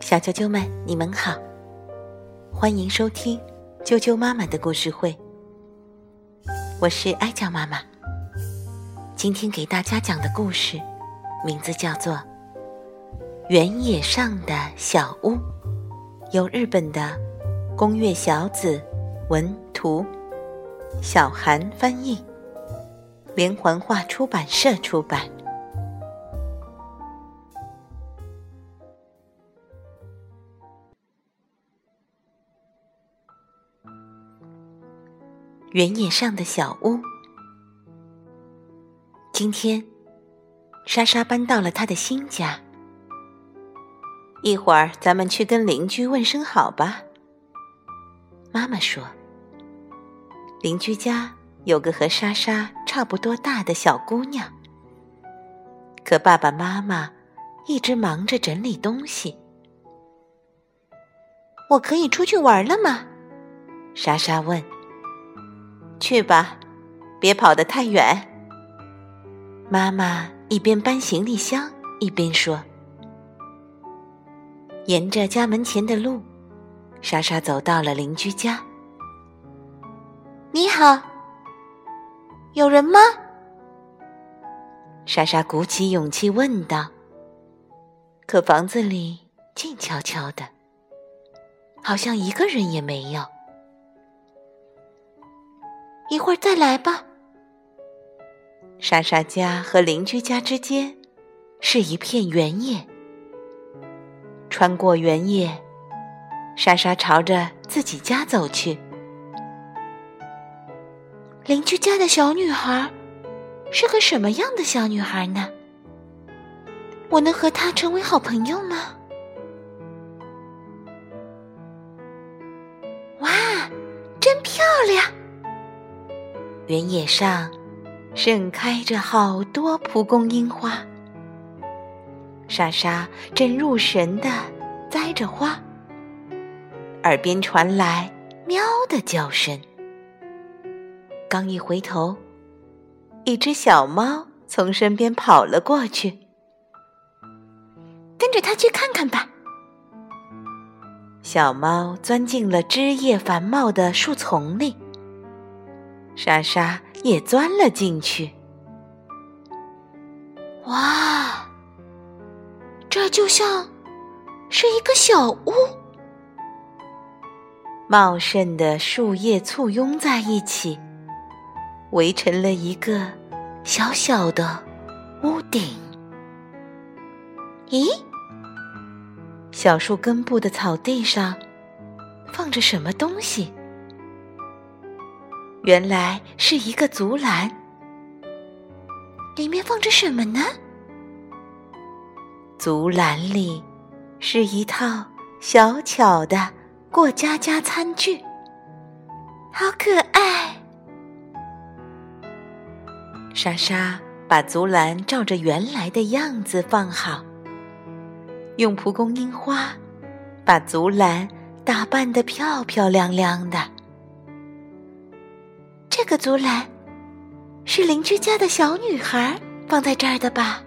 小啾啾们，你们好，欢迎收听啾啾妈妈的故事会。我是哀酱妈妈，今天给大家讲的故事名字叫做《原野上的小屋》，由日本的宫月小子文图，小韩翻译，连环画出版社出版。原野上的小屋。今天，莎莎搬到了她的新家。一会儿，咱们去跟邻居问声好吧。妈妈说：“邻居家有个和莎莎差不多大的小姑娘，可爸爸妈妈一直忙着整理东西。”我可以出去玩了吗？莎莎问。去吧，别跑得太远。妈妈一边搬行李箱一边说：“沿着家门前的路，莎莎走到了邻居家。你好，有人吗？”莎莎鼓起勇气问道。可房子里静悄悄的，好像一个人也没有。一会儿再来吧。莎莎家和邻居家之间是一片原野。穿过原野，莎莎朝着自己家走去。邻居家的小女孩是个什么样的小女孩呢？我能和她成为好朋友吗？哇，真漂亮！原野上盛开着好多蒲公英花，莎莎正入神的栽着花，耳边传来喵的叫声。刚一回头，一只小猫从身边跑了过去，跟着它去看看吧。小猫钻进了枝叶繁茂的树丛里。莎莎也钻了进去。哇，这就像是一个小屋，茂盛的树叶簇拥在一起，围成了一个小小的屋顶。咦，小树根部的草地上放着什么东西？原来是一个竹篮，里面放着什么呢？竹篮里是一套小巧的过家家餐具，好可爱。莎莎把竹篮照着原来的样子放好，用蒲公英花把竹篮打扮的漂漂亮亮的。这个竹篮是邻居家的小女孩放在这儿的吧？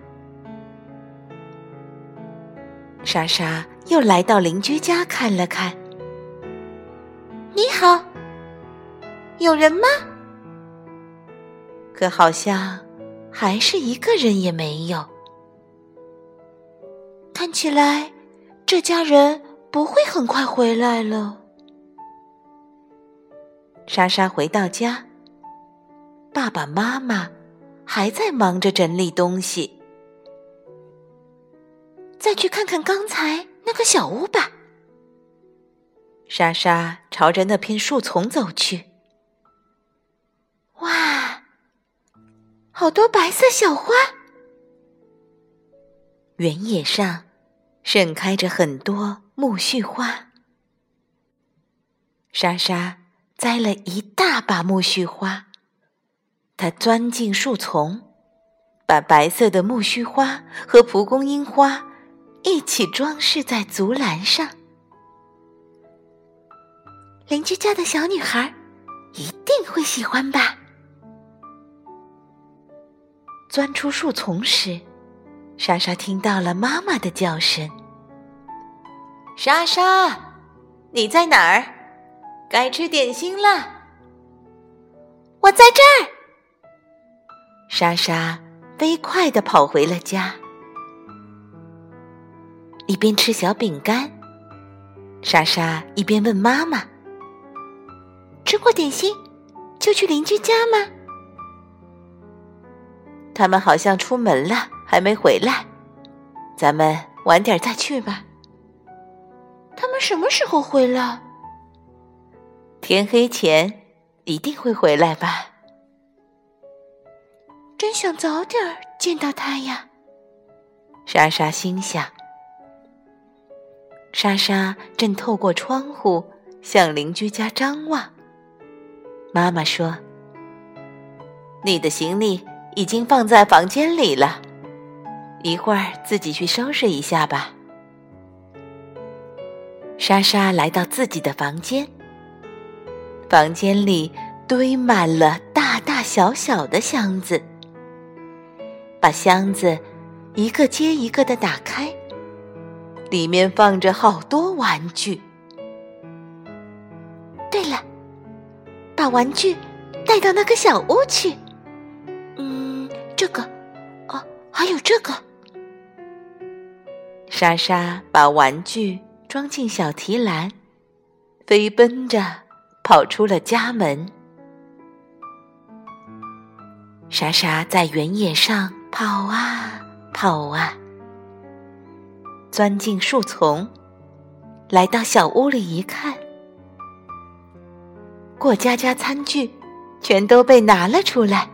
莎莎又来到邻居家看了看。你好，有人吗？可好像还是一个人也没有。看起来这家人不会很快回来了。莎莎回到家。爸爸妈妈还在忙着整理东西，再去看看刚才那个小屋吧。莎莎朝着那片树丛走去。哇，好多白色小花！原野上盛开着很多苜蓿花。莎莎摘了一大把苜蓿花。他钻进树丛，把白色的苜蓿花和蒲公英花一起装饰在竹篮上。邻居家的小女孩一定会喜欢吧？钻出树丛时，莎莎听到了妈妈的叫声：“莎莎，你在哪儿？该吃点心了。”我在这儿。莎莎飞快的跑回了家，一边吃小饼干，莎莎一边问妈妈：“吃过点心，就去邻居家吗？”他们好像出门了，还没回来。咱们晚点再去吧。他们什么时候回来？天黑前一定会回来吧。真想早点见到他呀！莎莎心想。莎莎正透过窗户向邻居家张望。妈妈说：“你的行李已经放在房间里了，一会儿自己去收拾一下吧。”莎莎来到自己的房间，房间里堆满了大大小小的箱子。把箱子一个接一个的打开，里面放着好多玩具。对了，把玩具带到那个小屋去。嗯，这个，哦，还有这个。莎莎把玩具装进小提篮，飞奔着跑出了家门。莎莎在原野上。跑啊跑啊，钻进树丛，来到小屋里一看，过家家餐具全都被拿了出来，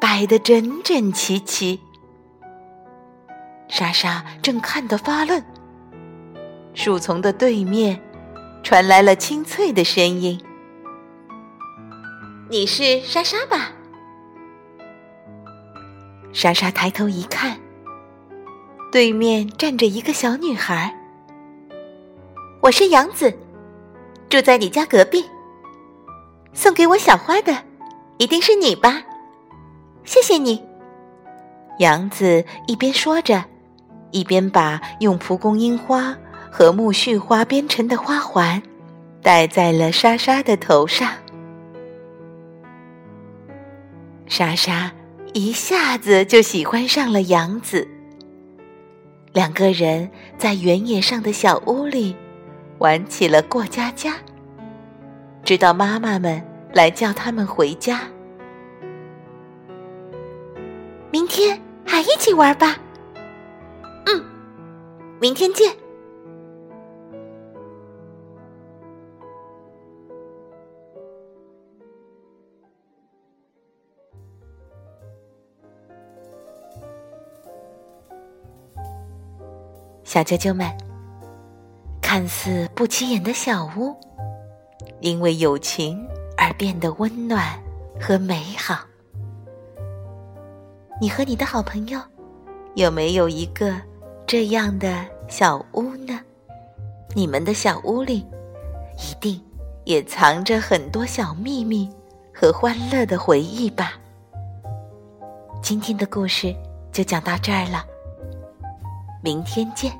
摆得整整齐齐。莎莎正看得发愣，树丛的对面传来了清脆的声音：“你是莎莎吧？”莎莎抬头一看，对面站着一个小女孩。我是杨子，住在你家隔壁。送给我小花的，一定是你吧？谢谢你。杨子一边说着，一边把用蒲公英花和苜蓿花编成的花环戴在了莎莎的头上。莎莎。一下子就喜欢上了杨子。两个人在原野上的小屋里玩起了过家家，直到妈妈们来叫他们回家。明天还一起玩吧。嗯，明天见。小啾啾们，看似不起眼的小屋，因为友情而变得温暖和美好。你和你的好朋友有没有一个这样的小屋呢？你们的小屋里一定也藏着很多小秘密和欢乐的回忆吧。今天的故事就讲到这儿了，明天见。